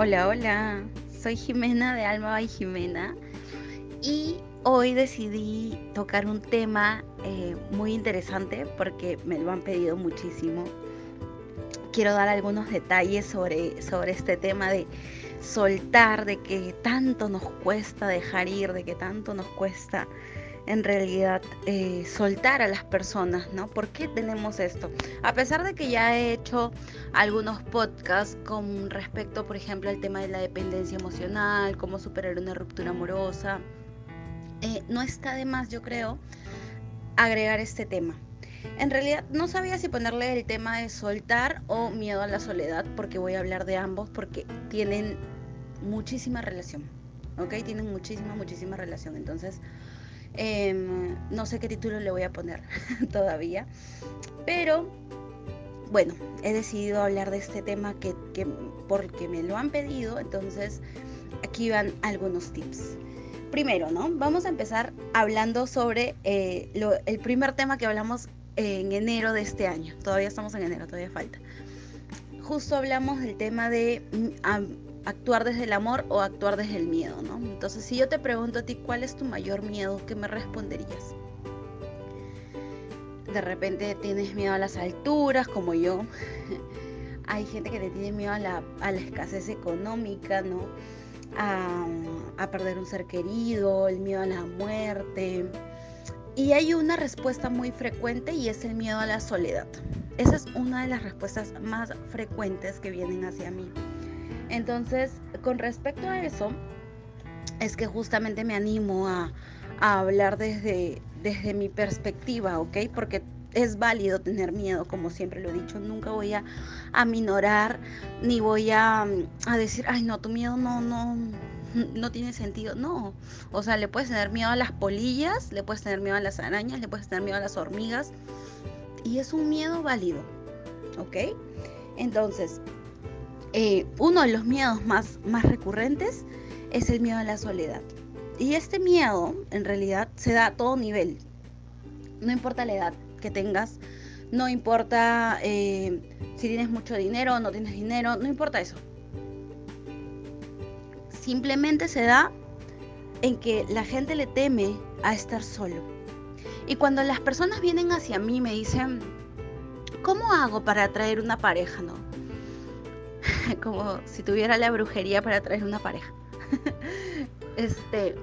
Hola, hola, soy Jimena de Alma by Jimena y hoy decidí tocar un tema eh, muy interesante porque me lo han pedido muchísimo. Quiero dar algunos detalles sobre, sobre este tema de soltar, de que tanto nos cuesta dejar ir, de que tanto nos cuesta en realidad eh, soltar a las personas, ¿no? ¿Por qué tenemos esto? A pesar de que ya he hecho algunos podcasts con respecto, por ejemplo, al tema de la dependencia emocional, cómo superar una ruptura amorosa, eh, no está de más, yo creo, agregar este tema. En realidad no sabía si ponerle el tema de soltar o miedo a la soledad, porque voy a hablar de ambos, porque tienen muchísima relación, ¿ok? Tienen muchísima, muchísima relación. Entonces, Em, no sé qué título le voy a poner todavía. Pero bueno, he decidido hablar de este tema que, porque me lo han pedido. Entonces aquí van algunos tips. Primero, ¿no? Vamos a empezar hablando sobre eh, el primer tema que hablamos en enero de este año. Todavía estamos en enero, todavía falta. Justo hablamos del tema de mm, actuar desde el amor o actuar desde el miedo, ¿no? Entonces, si yo te pregunto a ti cuál es tu mayor miedo, ¿qué me responderías? De repente tienes miedo a las alturas, como yo. Hay gente que le tiene miedo a la, escasez económica, ¿no? A, a perder un ser querido, el miedo a la muerte. Y hay una respuesta muy frecuente y es el miedo a la soledad. Esa es una de las respuestas más frecuentes que vienen hacia mí. Entonces, con respecto a eso, es que justamente me animo a, hablar desde, desde mi perspectiva, ¿ok? Porque es válido tener miedo, como siempre lo he dicho, nunca voy a aminorar ni voy a, a, decir, ay no, tu miedo no, no, no tiene sentido. No, o sea, le puedes tener miedo a las polillas, le puedes tener miedo a las arañas, le puedes tener miedo a las hormigas y es un miedo válido, ¿ok? Entonces, eh, uno de los miedos más, recurrentes es el miedo a la soledad. Y este miedo en realidad se da a todo nivel. No importa la edad que tengas, no importa eh, si tienes mucho dinero o no tienes dinero, no importa eso. Simplemente se da en que la gente le teme a estar solo. Y cuando las personas vienen hacia mí me dicen, ¿cómo hago para atraer una pareja? No? como si tuviera la brujería para traer una pareja. este,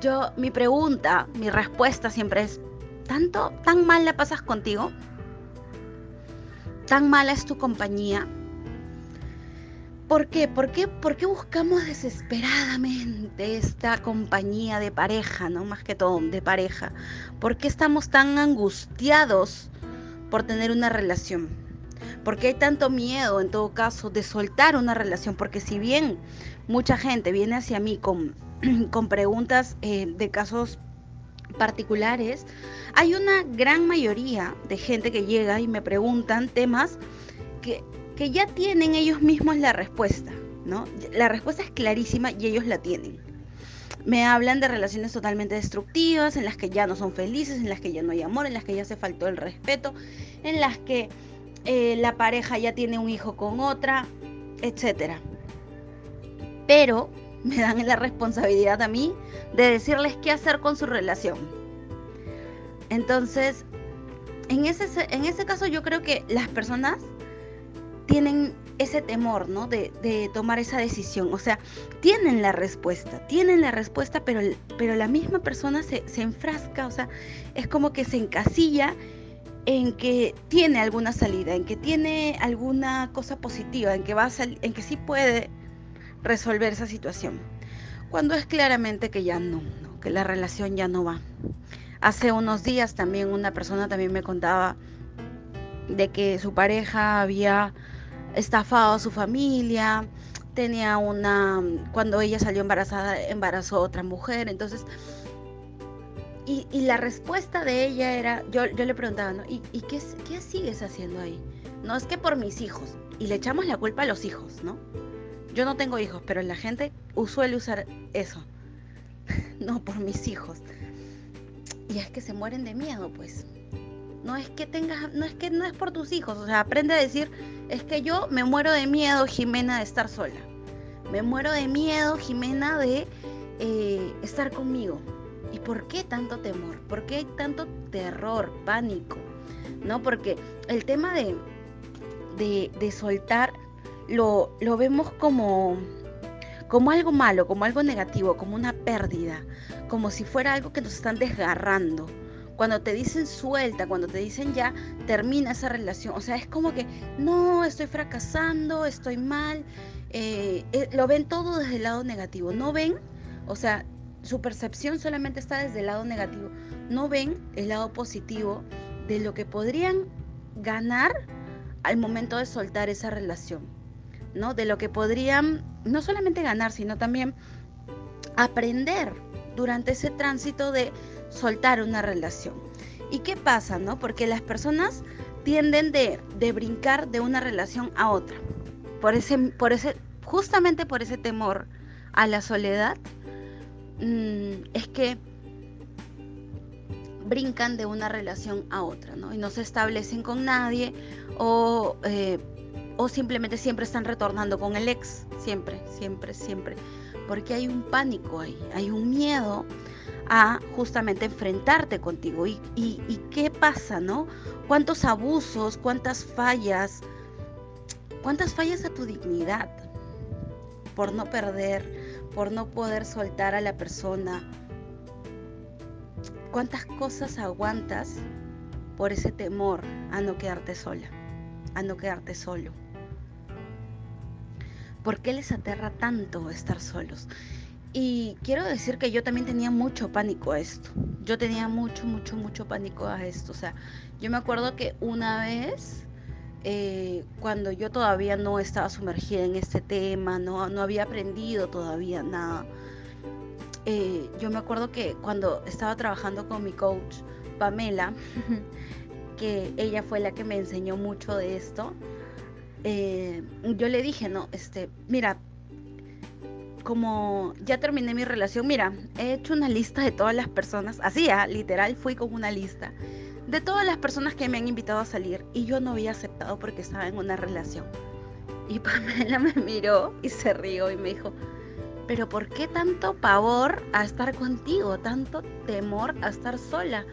yo, mi pregunta, mi respuesta siempre es, ¿tanto, tan mal la pasas contigo? ¿Tan mala es tu compañía? ¿Por qué? ¿Por qué, ¿Por qué buscamos desesperadamente esta compañía de pareja, no? Más que todo, de pareja. ¿Por qué estamos tan angustiados por tener una relación? Porque hay tanto miedo en todo caso de soltar una relación? Porque si bien mucha gente viene hacia mí con, con preguntas eh, de casos particulares, hay una gran mayoría de gente que llega y me preguntan temas que, que ya tienen ellos mismos la respuesta, ¿no? La respuesta es clarísima y ellos la tienen. Me hablan de relaciones totalmente destructivas, en las que ya no son felices, en las que ya no hay amor, en las que ya se faltó el respeto, en las que eh, la pareja ya tiene un hijo con otra, etc. Pero me dan la responsabilidad a mí de decirles qué hacer con su relación. Entonces, en ese, en ese caso yo creo que las personas tienen ese temor, ¿no? De, tomar esa decisión. O sea, tienen la respuesta, tienen la respuesta, pero, pero la misma persona se, se enfrasca, o sea, es como que se encasilla en que tiene alguna salida, en que tiene alguna cosa positiva, en que va a en que sí puede resolver esa situación. Cuando es claramente que ya no, que la relación ya no va. Hace unos días también una persona también me contaba de que su pareja había estafado a su familia, tenía una cuando ella salió embarazada embarazó a otra mujer, entonces y, la respuesta de ella era, yo, yo le preguntaba, ¿no? ¿Y, qué, qué, sigues haciendo ahí? No, es que por mis hijos. Y le echamos la culpa a los hijos, ¿no? Yo no tengo hijos, pero la gente suele usar eso. no, por mis hijos. Y es que se mueren de miedo, pues. No es que tengas, no es que no es por tus hijos. O sea, aprende a decir, es que yo me muero de miedo, Jimena, de estar sola. Me muero de miedo, Jimena, de eh, estar conmigo. ¿Y por qué tanto temor? ¿Por qué hay tanto terror, pánico? ¿No? Porque el tema de, de, soltar lo, lo, vemos como, como algo malo, como algo negativo, como una pérdida, como si fuera algo que nos están desgarrando. Cuando te dicen suelta, cuando te dicen ya termina esa relación, o sea, es como que no, estoy fracasando, estoy mal, eh, eh, lo ven todo desde el lado negativo, no ven, o sea, su percepción solamente está desde el lado negativo, no ven el lado positivo de lo que podrían ganar al momento de soltar esa relación, ¿no? De lo que podrían no solamente ganar, sino también aprender durante ese tránsito de soltar una relación. ¿Y qué pasa, no? Porque las personas tienden de, brincar de una relación a otra. Por ese, por ese, justamente por ese temor a la soledad, mm, es que brincan de una relación a otra, ¿no? Y no se establecen con nadie o, eh, o simplemente siempre están retornando con el ex, siempre, siempre, siempre porque hay un pánico ahí, hay un miedo a justamente enfrentarte contigo. ¿Y, qué pasa, no? ¿Cuántos abusos, cuántas fallas, cuántas fallas a tu dignidad por no perder, por no poder soltar a la persona? ¿Cuántas cosas aguantas por ese temor a no quedarte sola, a no quedarte solo? ¿Por qué les aterra tanto estar solos? Y quiero decir que yo también tenía mucho pánico a esto. Yo tenía mucho, mucho, mucho pánico a esto. O sea, yo me acuerdo que una vez, eh, cuando yo todavía no estaba sumergida en este tema, no, no había aprendido todavía nada, eh, yo me acuerdo que cuando estaba trabajando con mi coach, Pamela, que ella fue la que me enseñó mucho de esto, eh, yo le dije, no, este, mira, como ya terminé mi relación, mira, he hecho una lista de todas las personas, así, ¿ah? literal, fui con una lista de todas las personas que me han invitado a salir y yo no había aceptado porque estaba en una relación. Y Pamela me miró y se rió y me dijo, pero ¿por qué tanto pavor a estar contigo? Tanto temor a estar sola.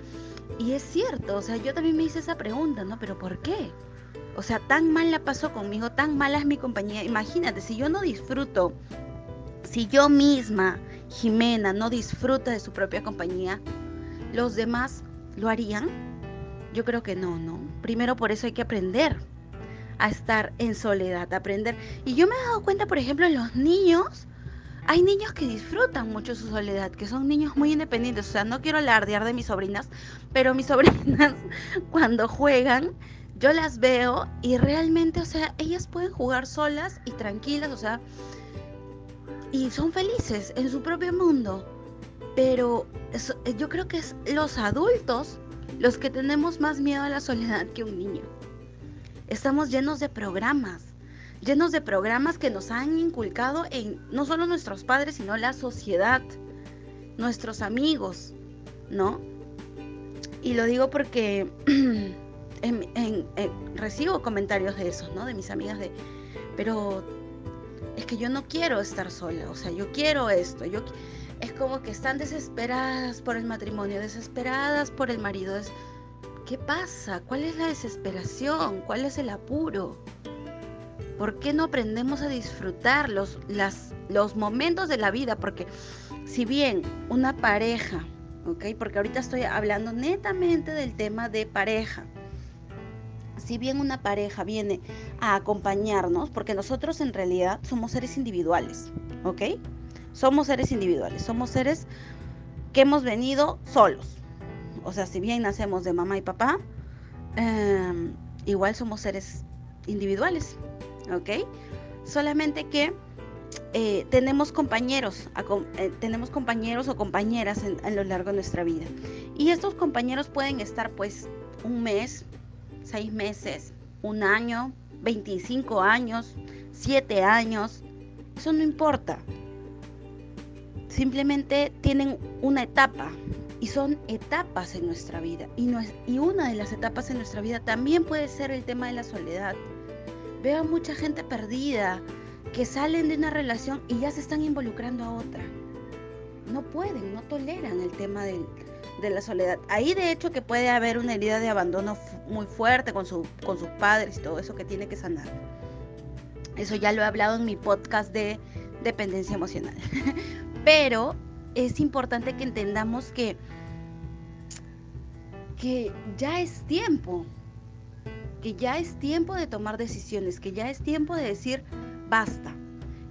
Y es cierto, o sea, yo también me hice esa pregunta, ¿no? Pero ¿por qué? O sea, tan mal la pasó conmigo, tan mala es mi compañía. Imagínate, si yo no disfruto, si yo misma, Jimena, no disfruta de su propia compañía, ¿los demás lo harían? Yo creo que no, no. Primero por eso hay que aprender a estar en soledad, aprender. Y yo me he dado cuenta, por ejemplo, en los niños, hay niños que disfrutan mucho su soledad, que son niños muy independientes. O sea, no quiero alardear de mis sobrinas, pero mis sobrinas cuando juegan yo las veo y realmente, o sea, ellas pueden jugar solas y tranquilas, o sea, y son felices en su propio mundo. Pero yo creo que es los adultos los que tenemos más miedo a la soledad que un niño. Estamos llenos de programas, llenos de programas que nos han inculcado en no solo nuestros padres, sino la sociedad, nuestros amigos, ¿no? Y lo digo porque recibo comentarios de esos, ¿no? De mis amigas de, pero es que yo no quiero estar sola, o sea, yo quiero esto, yo es como que están desesperadas por el matrimonio, desesperadas por el marido. ¿Qué pasa? ¿Cuál es la desesperación? ¿Cuál es el apuro? ¿Por qué no aprendemos a disfrutar los, las, los momentos de la vida? Porque si bien una pareja, ¿ok? Porque ahorita estoy hablando netamente del tema de pareja si bien una pareja viene a acompañarnos, porque nosotros en realidad somos seres individuales, ¿ok? Somos seres individuales, somos seres que hemos venido solos. O sea, si bien nacemos de mamá y papá, em, igual somos seres individuales, ¿ok? Solamente que eh, tenemos compañeros, eh, tenemos compañeros o compañeras a lo largo de nuestra vida. Y estos compañeros pueden estar pues un mes, seis meses, un año, 25 años, siete años, eso no importa. Simplemente tienen una etapa y son etapas en nuestra vida. Y, una de las etapas en nuestra vida también puede ser el tema de la soledad. Veo a mucha gente perdida, que salen de una relación y ya se están involucrando a otra. No pueden, no toleran el tema de la soledad. Ahí de hecho que puede haber una herida de abandono muy fuerte con, con sus padres y todo eso que tiene que sanar. Eso ya lo he hablado en mi podcast de dependencia emocional. Pero es importante que entendamos que, que ya es tiempo, que ya es tiempo de tomar decisiones, que ya es tiempo de decir basta,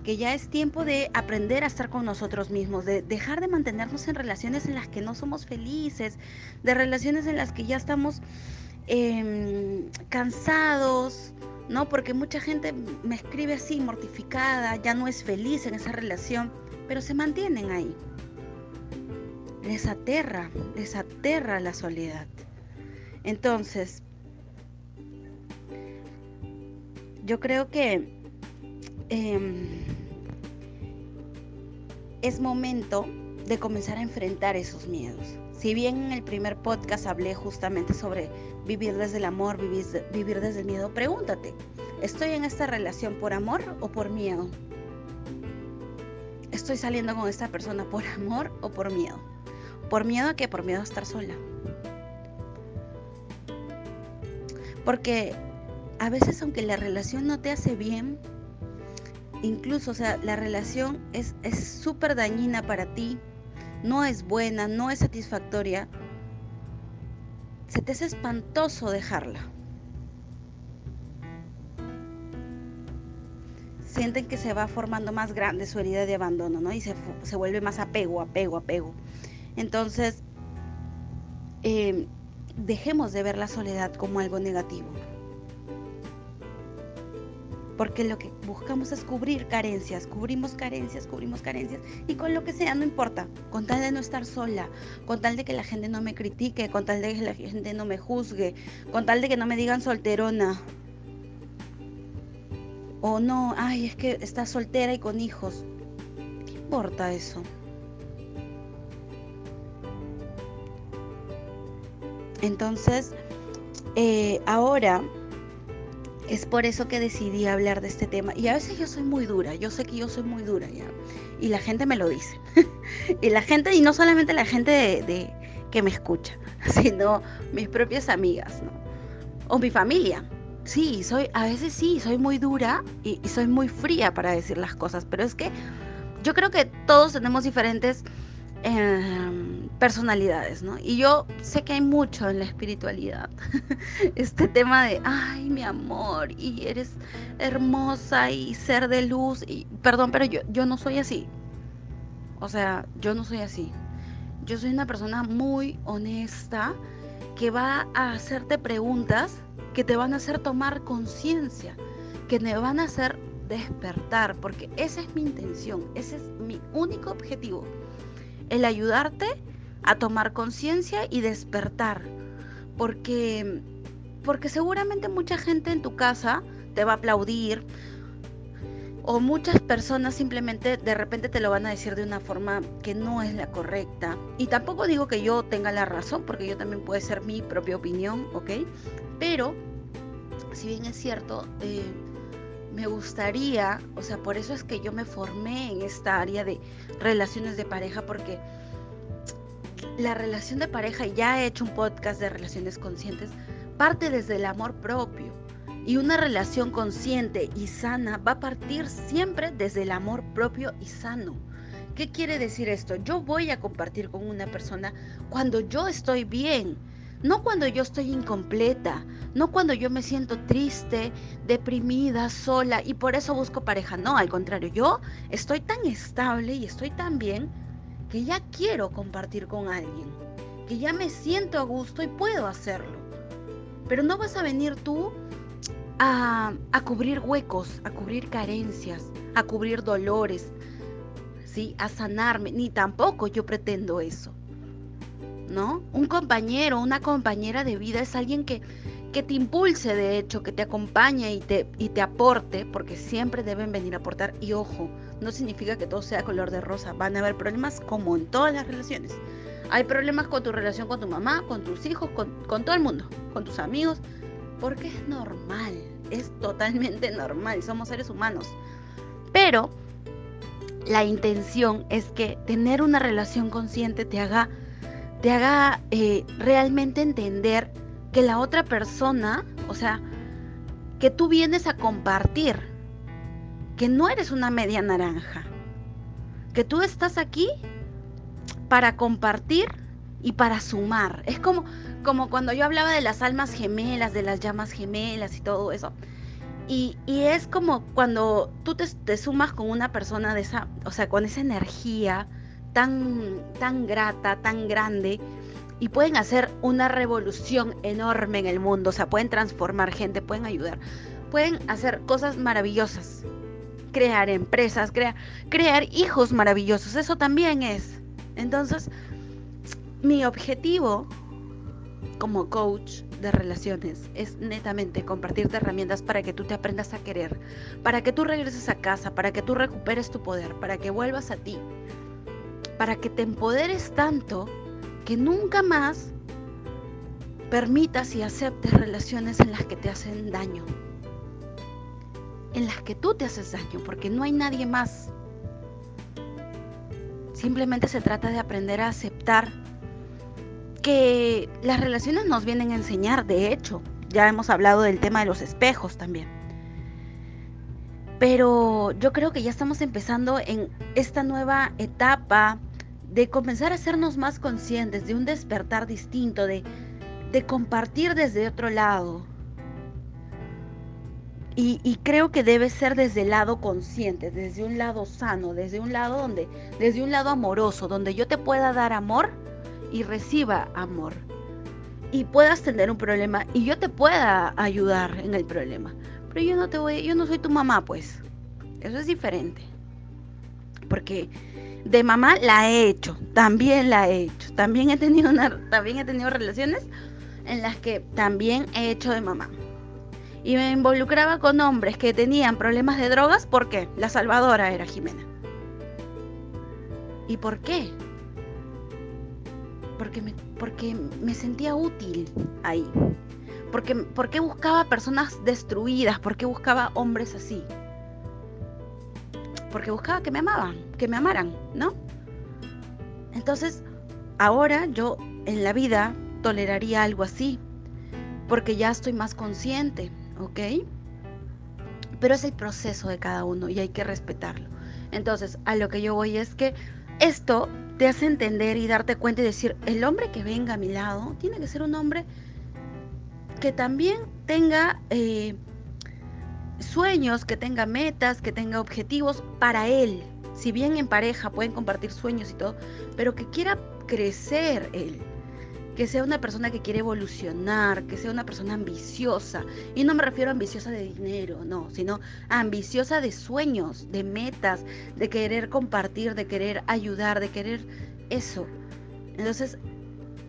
que ya es tiempo de aprender a estar con nosotros mismos, de dejar de mantenernos en relaciones en las que no somos felices, de relaciones en las que ya estamos em, cansados, ¿no? Porque mucha gente me escribe así, mortificada, ya no es feliz en esa relación, pero se mantienen ahí. Les aterra, les aterra la soledad. Entonces, yo creo que em, es momento de comenzar a enfrentar esos miedos. Si bien en el primer podcast hablé justamente sobre vivir desde el amor, vivir, vivir desde el miedo, pregúntate, ¿estoy en esta relación por amor o por miedo? ¿Estoy saliendo con esta persona por amor o por miedo? ¿Por miedo a qué? Por miedo a estar sola. Porque a veces aunque la relación no te hace bien, incluso, o sea, la relación es súper dañina para ti, no es buena, no es satisfactoria, se te hace espantoso dejarla. Sienten que se va formando más grande su herida de abandono, ¿no? Y se, se vuelve más apego, apego, apego. Entonces, eh, dejemos de ver la soledad como algo negativo porque lo que buscamos es cubrir carencias, cubrimos carencias, cubrimos carencias y con lo que sea, no importa, con tal de no estar sola, con tal de que la gente no me critique, con tal de que la gente no me juzgue, con tal de que no me digan solterona. O no, ay, es que está soltera y con hijos. ¿Qué importa eso? Entonces, eh, ahora es por eso que decidí hablar de este tema. Y a veces yo soy muy dura, yo sé que yo soy muy dura ya. Y la gente me lo dice. y la gente, y no solamente la gente de, que me escucha, sino mis propias amigas, ¿no? O mi familia. Sí, soy, a veces sí, soy muy dura y soy muy fría para decir las cosas, pero es que yo creo que todos tenemos diferentes Em, personalidades, ¿no? Y yo sé que hay mucho en la espiritualidad. este tema de, ay, mi amor, y eres hermosa y ser de luz, y perdón, pero yo, yo no soy así. O sea, yo no soy así. Yo soy una persona muy honesta que va a hacerte preguntas que te van a hacer tomar conciencia, que te van a hacer despertar, porque esa es mi intención, ese es mi único objetivo el ayudarte a tomar conciencia y despertar. Porque, porque seguramente mucha gente en tu casa te va a aplaudir o muchas personas simplemente de repente te lo van a decir de una forma que no es la correcta. Y tampoco digo que yo tenga la razón, porque yo también puede ser mi propia opinión, ¿ok? Pero, si bien es cierto, eh, me gustaría, o sea, por eso es que yo me formé en esta área de relaciones de pareja, porque la relación de pareja, y ya he hecho un podcast de relaciones conscientes, parte desde el amor propio. Y una relación consciente y sana va a partir siempre desde el amor propio y sano. ¿Qué quiere decir esto? Yo voy a compartir con una persona cuando yo estoy bien, no cuando yo estoy incompleta, no cuando yo me siento triste, deprimida, sola y por eso busco pareja. No, al contrario, yo estoy tan estable y estoy tan bien que ya quiero compartir con alguien, que ya me siento a gusto y puedo hacerlo. Pero no vas a venir tú a, cubrir huecos, a cubrir carencias, a cubrir dolores, ¿sí? a sanarme, ni tampoco yo pretendo eso. ¿no? Un compañero, una compañera de vida es alguien que, que te impulse, de hecho, que te acompañe y te, y te aporte, porque siempre deben venir a aportar. Y ojo, no significa que todo sea color de rosa. Van a haber problemas como en todas las relaciones. Hay problemas con tu relación con tu mamá, con tus hijos, con, con todo el mundo, con tus amigos, porque es normal, es totalmente normal, somos seres humanos. Pero la intención es que tener una relación consciente te haga, te haga eh, realmente entender que la otra persona, o sea, que tú vienes a compartir, que no eres una media naranja, que tú estás aquí para compartir y para sumar. Es como, como cuando yo hablaba de las almas gemelas, de las llamas gemelas y todo eso. Y, es como cuando tú te, sumas con una persona de esa, o sea, con esa energía tan, tan grata, tan grande, y pueden hacer una revolución enorme en el mundo, o sea, pueden transformar gente, pueden ayudar, pueden hacer cosas maravillosas, crear empresas, crear, crear hijos maravillosos, eso también es. Entonces, mi objetivo como coach de relaciones es netamente compartirte herramientas para que tú te aprendas a querer, para que tú regreses a casa, para que tú recuperes tu poder, para que vuelvas a ti, para que te empoderes tanto que nunca más permitas y aceptes relaciones en las que te hacen daño, en las que tú te haces daño, porque no hay nadie más. Simplemente se trata de aprender a aceptar que las relaciones nos vienen a enseñar, de hecho, ya hemos hablado del tema de los espejos también. Pero yo creo que ya estamos empezando en esta nueva etapa de comenzar a hacernos más conscientes, de un despertar distinto, de, de compartir desde otro lado. Y, y, creo que debe ser desde el lado consciente, desde un lado sano, desde un lado donde, desde un lado amoroso, donde yo te pueda dar amor y reciba amor y puedas tener un problema y yo te pueda ayudar en el problema. Pero yo no te voy, yo no soy tu mamá, pues. Eso es diferente. Porque de mamá la he hecho, también la he hecho. También he tenido una, también he tenido relaciones en las que también he hecho de mamá. Y me involucraba con hombres que tenían problemas de drogas porque la salvadora era Jimena. ¿Y por qué? Porque me, porque me sentía útil ahí. Porque, porque buscaba personas destruidas, porque buscaba hombres así. Porque buscaba que me amaban, que me amaran, ¿no? Entonces, ahora yo en la vida toleraría algo así, porque ya estoy más consciente, ¿ok? Pero es el proceso de cada uno y hay que respetarlo. Entonces, a lo que yo voy es que esto te hace entender y darte cuenta y decir, el hombre que venga a mi lado tiene que ser un hombre que también tenga eh, sueños, que tenga metas, que tenga objetivos para él. Si bien en pareja pueden compartir sueños y todo, pero que quiera crecer él que sea una persona que quiere evolucionar, que sea una persona ambiciosa. Y no me refiero a ambiciosa de dinero, no, sino ambiciosa de sueños, de metas, de querer compartir, de querer ayudar, de querer eso. Entonces,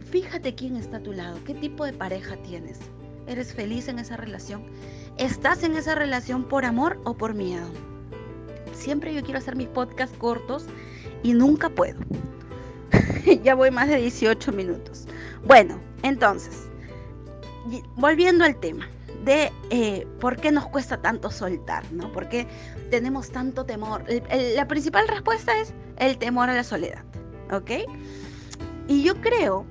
fíjate quién está a tu lado, qué tipo de pareja tienes. ¿Eres feliz en esa relación? ¿Estás en esa relación por amor o por miedo? Siempre yo quiero hacer mis podcasts cortos y nunca puedo. ya voy más de 18 minutos. Bueno, entonces, volviendo al tema de eh, por qué nos cuesta tanto soltar, ¿no? ¿Por qué tenemos tanto temor? la principal respuesta es el temor a la soledad, ¿ok? Y yo creo,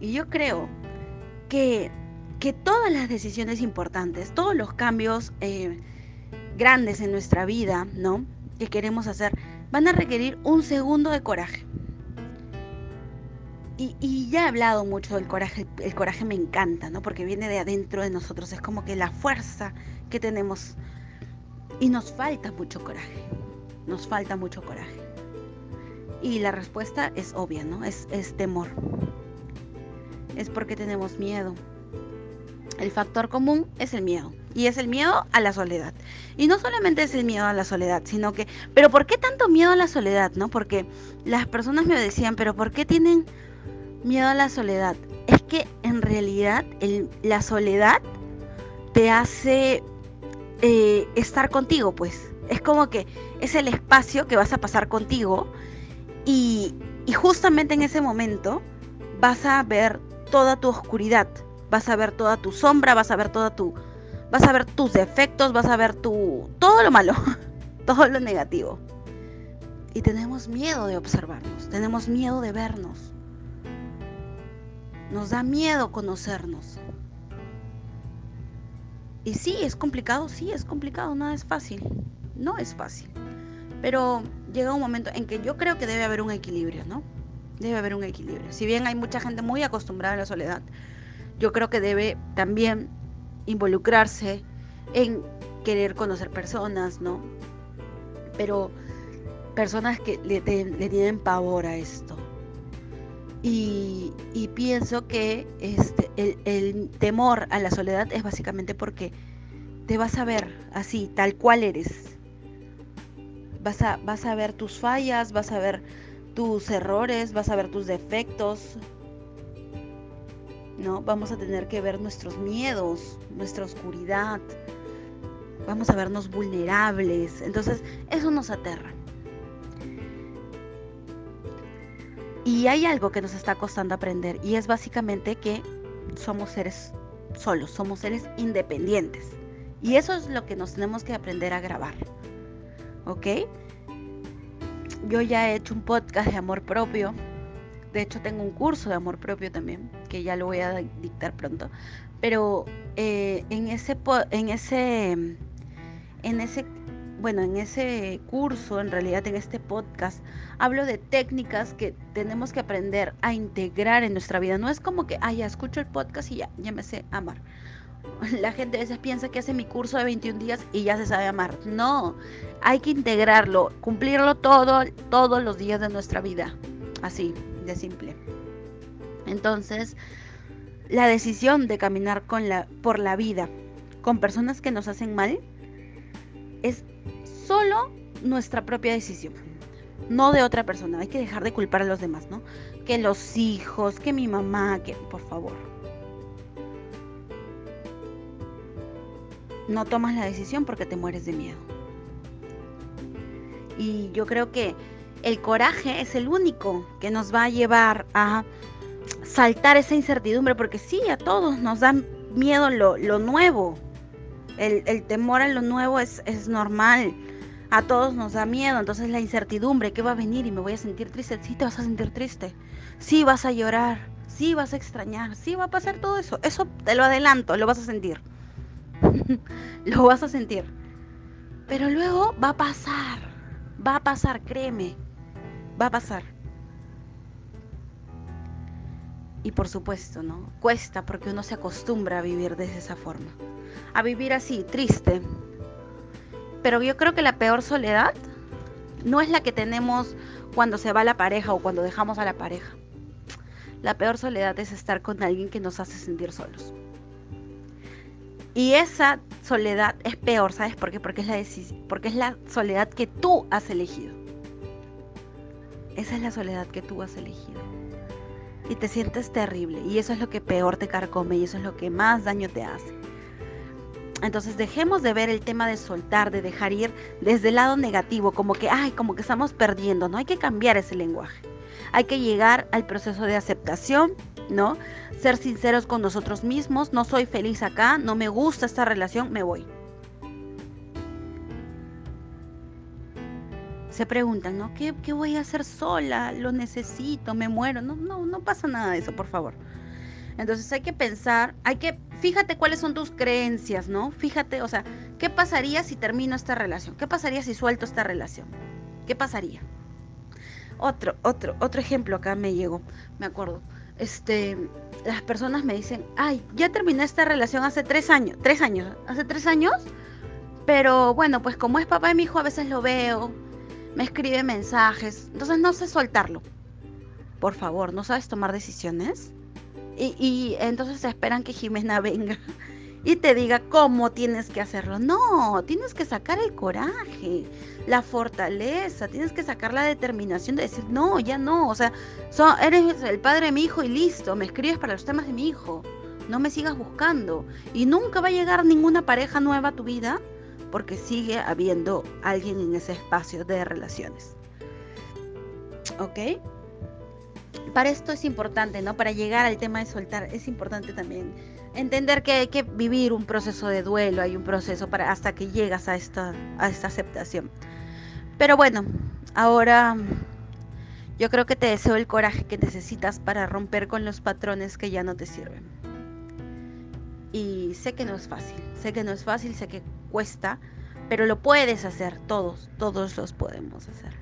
y yo creo que, que todas las decisiones importantes, todos los cambios eh, grandes en nuestra vida, ¿no? Que queremos hacer, van a requerir un segundo de coraje. Y, ya he hablado mucho del coraje, el coraje me encanta, ¿no? Porque viene de adentro de nosotros, es como que la fuerza que tenemos. Y nos falta mucho coraje, nos falta mucho coraje. Y la respuesta es obvia, ¿no? Es, es temor. Es porque tenemos miedo. El factor común es el miedo. Y es el miedo a la soledad. Y no solamente es el miedo a la soledad, sino que, pero ¿por qué tanto miedo a la soledad, no? Porque las personas me decían, pero ¿por qué tienen miedo a la soledad. Es que en realidad la soledad te hace eh, estar contigo, pues. Es como que es el espacio que vas a pasar contigo y, y justamente en ese momento vas a ver toda tu oscuridad, vas a ver toda tu sombra, vas a ver toda tu, vas a ver tus defectos, vas a ver tu todo lo malo. todo lo negativo. Y tenemos miedo de observarnos, tenemos miedo de vernos. Nos da miedo conocernos. Y sí, es complicado, sí, es complicado, no es fácil. No es fácil. Pero llega un momento en que yo creo que debe haber un equilibrio, ¿no? Debe haber un equilibrio. Si bien hay mucha gente muy acostumbrada a la soledad, yo creo que debe también involucrarse en querer conocer personas, ¿no? Pero personas que le, tienen pavor a esto. Y, pienso que este, el, temor a la soledad es básicamente porque te vas a ver así, tal cual eres. Vas a, vas a ver tus fallas, vas a ver tus errores, vas a ver tus defectos. ¿No? Vamos a tener que ver nuestros miedos, nuestra oscuridad. Vamos a vernos vulnerables. Entonces, eso nos aterra. Y hay algo que nos está costando aprender y es básicamente que somos seres solos, somos seres independientes. Y eso es lo que nos tenemos que aprender a grabar. ¿Ok? Yo ya he hecho un podcast de amor propio. De hecho, tengo un curso de amor propio también, que ya lo voy a dictar pronto. Pero eh, en ese en ese en ese bueno, en ese curso, en realidad en este podcast, hablo de técnicas que tenemos que aprender a integrar en nuestra vida. No es como que, ah, ya escucho el podcast y ya, ya me sé amar. La gente a veces piensa que hace mi curso de 21 días y ya se sabe amar. No, hay que integrarlo, cumplirlo todo, todos los días de nuestra vida. Así, de simple. Entonces, la decisión de caminar con la, por la vida con personas que nos hacen mal es solo nuestra propia decisión, no de otra persona. Hay que dejar de culpar a los demás, ¿no? Que los hijos, que mi mamá, que por favor. No tomas la decisión porque te mueres de miedo. Y yo creo que el coraje es el único que nos va a llevar a saltar esa incertidumbre, porque sí, a todos nos da miedo lo, nuevo. El, temor a lo nuevo es, es normal a todos nos da miedo, entonces la incertidumbre, ¿qué va a venir? Y me voy a sentir triste. Sí, te vas a sentir triste. Sí, vas a llorar. Sí, vas a extrañar. Sí, va a pasar todo eso. Eso te lo adelanto, lo vas a sentir. lo vas a sentir. Pero luego va a pasar. Va a pasar, créeme. Va a pasar. Y por supuesto, ¿no? Cuesta porque uno se acostumbra a vivir de esa forma. A vivir así, triste, pero yo creo que la peor soledad no es la que tenemos cuando se va la pareja o cuando dejamos a la pareja. La peor soledad es estar con alguien que nos hace sentir solos. Y esa soledad es peor, ¿sabes por qué? Porque es la, porque es la soledad que tú has elegido. Esa es la soledad que tú has elegido. Y te sientes terrible. Y eso es lo que peor te carcome y eso es lo que más daño te hace. Entonces dejemos de ver el tema de soltar, de dejar ir desde el lado negativo, como que, ay, como que estamos perdiendo, ¿no? Hay que cambiar ese lenguaje. Hay que llegar al proceso de aceptación, ¿no? Ser sinceros con nosotros mismos, no soy feliz acá, no me gusta esta relación, me voy. Se preguntan, ¿no? ¿Qué, qué voy a hacer sola? Lo necesito, me muero. No, no, no pasa nada de eso, por favor. Entonces hay que pensar, hay que, fíjate cuáles son tus creencias, ¿no? Fíjate, o sea, ¿qué pasaría si termino esta relación? ¿Qué pasaría si suelto esta relación? ¿Qué pasaría? Otro, otro, otro ejemplo acá me llegó, me acuerdo. Este, las personas me dicen, ay, ya terminé esta relación hace tres años, tres años, hace tres años, pero bueno, pues como es papá de mi hijo, a veces lo veo, me escribe mensajes, entonces no sé soltarlo. Por favor, ¿no sabes tomar decisiones? Y, entonces esperan que Jimena venga y te diga cómo tienes que hacerlo. No, tienes que sacar el coraje, la fortaleza, tienes que sacar la determinación de decir, no, ya no, o sea, eres el padre de mi hijo y listo, me escribes para los temas de mi hijo, no me sigas buscando. Y nunca va a llegar ninguna pareja nueva a tu vida porque sigue habiendo alguien en ese espacio de relaciones. ¿Ok? para esto es importante, ¿no? Para llegar al tema de soltar, es importante también entender que hay que vivir un proceso de duelo, hay un proceso para hasta que llegas a esta, a esta aceptación. Pero bueno, ahora yo creo que te deseo el coraje que necesitas para romper con los patrones que ya no te sirven. Y sé que no es fácil, sé que no es fácil, sé que cuesta, pero lo puedes hacer, todos, todos los podemos hacer.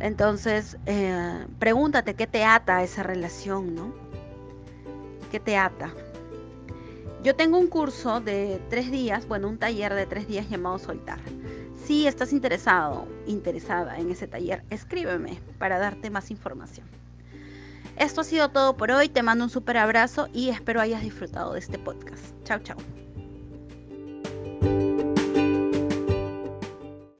Entonces, eh, pregúntate qué te ata a esa relación, ¿no? ¿Qué te ata? Yo tengo un curso de tres días, bueno, un taller de tres días llamado Soltar. Si estás interesado, interesada en ese taller, escríbeme para darte más información. Esto ha sido todo por hoy, te mando un super abrazo y espero hayas disfrutado de este podcast. Chao, chao.